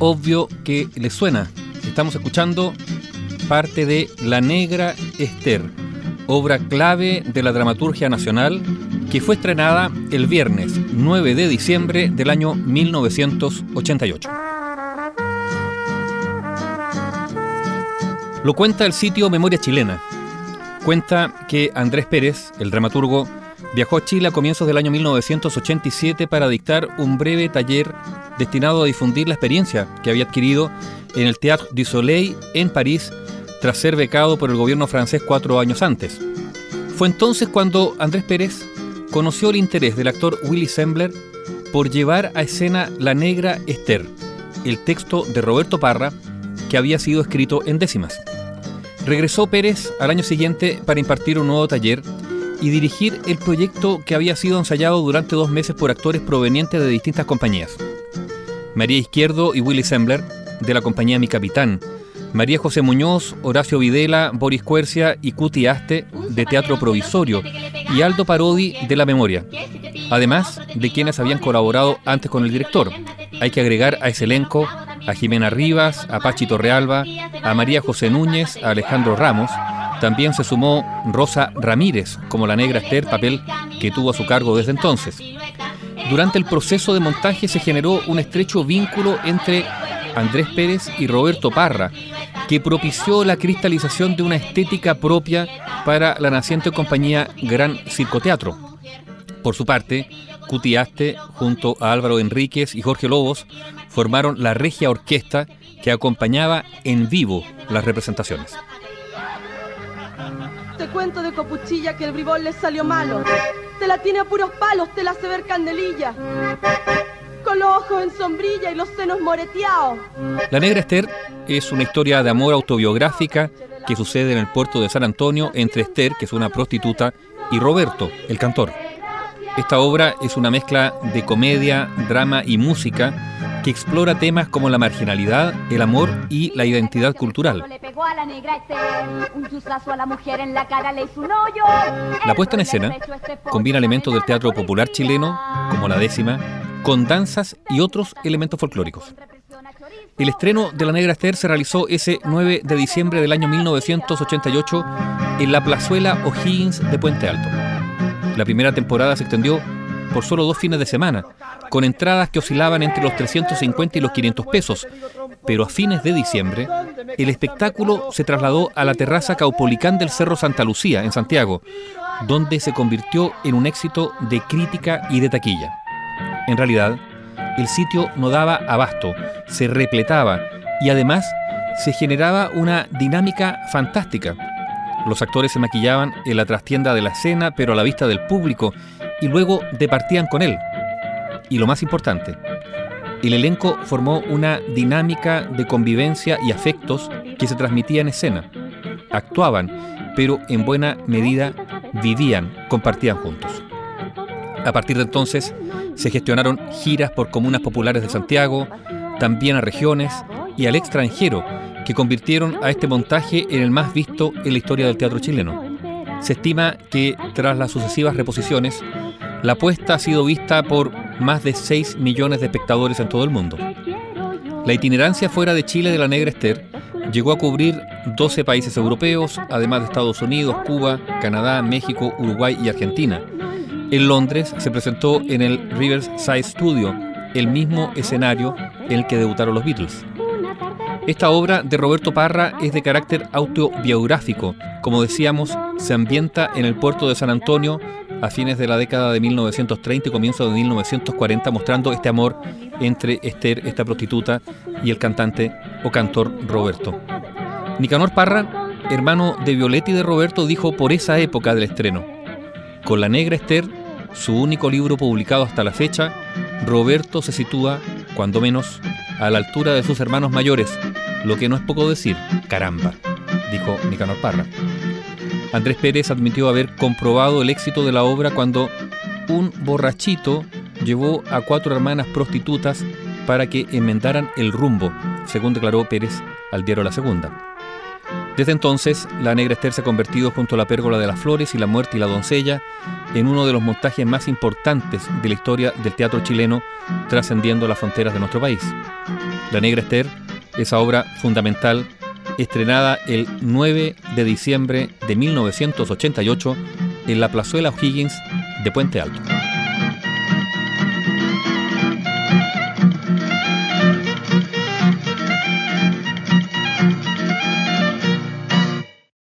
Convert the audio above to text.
obvio que les suena. Estamos escuchando parte de La Negra Esther, obra clave de la dramaturgia nacional que fue estrenada el viernes 9 de diciembre del año 1988. Lo cuenta el sitio Memoria Chilena. Cuenta que Andrés Pérez, el dramaturgo, viajó a Chile a comienzos del año 1987 para dictar un breve taller destinado a difundir la experiencia que había adquirido en el Théâtre du Soleil en París tras ser becado por el gobierno francés cuatro años antes. Fue entonces cuando Andrés Pérez conoció el interés del actor Willy Sembler por llevar a escena La Negra Esther, el texto de Roberto Parra que había sido escrito en décimas. Regresó Pérez al año siguiente para impartir un nuevo taller y dirigir el proyecto que había sido ensayado durante dos meses por actores provenientes de distintas compañías. María Izquierdo y Willy Sembler, de la compañía Mi Capitán, María José Muñoz, Horacio Videla, Boris Cuercia y Cuti Aste, de Teatro Provisorio, y Aldo Parodi, de La Memoria, además de quienes habían colaborado antes con el director. Hay que agregar a ese elenco a Jimena Rivas, a Pachi Torrealba, a María José Núñez, a Alejandro Ramos, también se sumó Rosa Ramírez como la negra Esther, papel que tuvo a su cargo desde entonces. Durante el proceso de montaje se generó un estrecho vínculo entre Andrés Pérez y Roberto Parra, que propició la cristalización de una estética propia para la naciente compañía Gran Circoteatro. Por su parte, Cutiaste, junto a Álvaro Enríquez y Jorge Lobos, formaron la Regia Orquesta que acompañaba en vivo las representaciones. Cuento de Copuchilla que el bribón le salió malo. Te la tiene a puros palos, te la hace ver candelilla. Con los ojos en sombrilla y los senos moreteados. La Negra Esther es una historia de amor autobiográfica que sucede en el puerto de San Antonio entre Esther, que es una prostituta, y Roberto, el cantor. Esta obra es una mezcla de comedia, drama y música que explora temas como la marginalidad, el amor y la identidad cultural. La puesta en escena combina elementos del teatro popular chileno, como la décima, con danzas y otros elementos folclóricos. El estreno de La Negra Esther se realizó ese 9 de diciembre del año 1988 en la plazuela O'Higgins de Puente Alto. La primera temporada se extendió por solo dos fines de semana, con entradas que oscilaban entre los 350 y los 500 pesos. Pero a fines de diciembre, el espectáculo se trasladó a la terraza Caupolicán del Cerro Santa Lucía, en Santiago, donde se convirtió en un éxito de crítica y de taquilla. En realidad, el sitio no daba abasto, se repletaba y además se generaba una dinámica fantástica los actores se maquillaban en la trastienda de la escena, pero a la vista del público, y luego departían con él. Y lo más importante, el elenco formó una dinámica de convivencia y afectos que se transmitía en escena. Actuaban, pero en buena medida vivían, compartían juntos. A partir de entonces se gestionaron giras por comunas populares de Santiago, también a regiones y al extranjero, que convirtieron a este montaje en el más visto en la historia del teatro chileno. Se estima que tras las sucesivas reposiciones, la apuesta ha sido vista por más de 6 millones de espectadores en todo el mundo. La itinerancia fuera de Chile de la Negra Esther llegó a cubrir 12 países europeos, además de Estados Unidos, Cuba, Canadá, México, Uruguay y Argentina. En Londres se presentó en el Riverside Studio, el mismo escenario en el que debutaron los Beatles. Esta obra de Roberto Parra es de carácter autobiográfico. Como decíamos, se ambienta en el puerto de San Antonio a fines de la década de 1930 y comienzo de 1940, mostrando este amor entre Esther, esta prostituta, y el cantante o cantor Roberto. Nicanor Parra, hermano de Violeta y de Roberto, dijo por esa época del estreno, con La Negra Esther, su único libro publicado hasta la fecha, Roberto se sitúa, cuando menos, a la altura de sus hermanos mayores, lo que no es poco decir, caramba, dijo Nicanor Parra. Andrés Pérez admitió haber comprobado el éxito de la obra cuando un borrachito llevó a cuatro hermanas prostitutas para que enmendaran el rumbo, según declaró Pérez al diario La Segunda. Desde entonces, la Negra Esther se ha convertido junto a la Pérgola de las Flores y la Muerte y la Doncella en uno de los montajes más importantes de la historia del teatro chileno, trascendiendo las fronteras de nuestro país. La Negra Esther, esa obra fundamental, estrenada el 9 de diciembre de 1988 en la Plazuela O'Higgins de Puente Alto.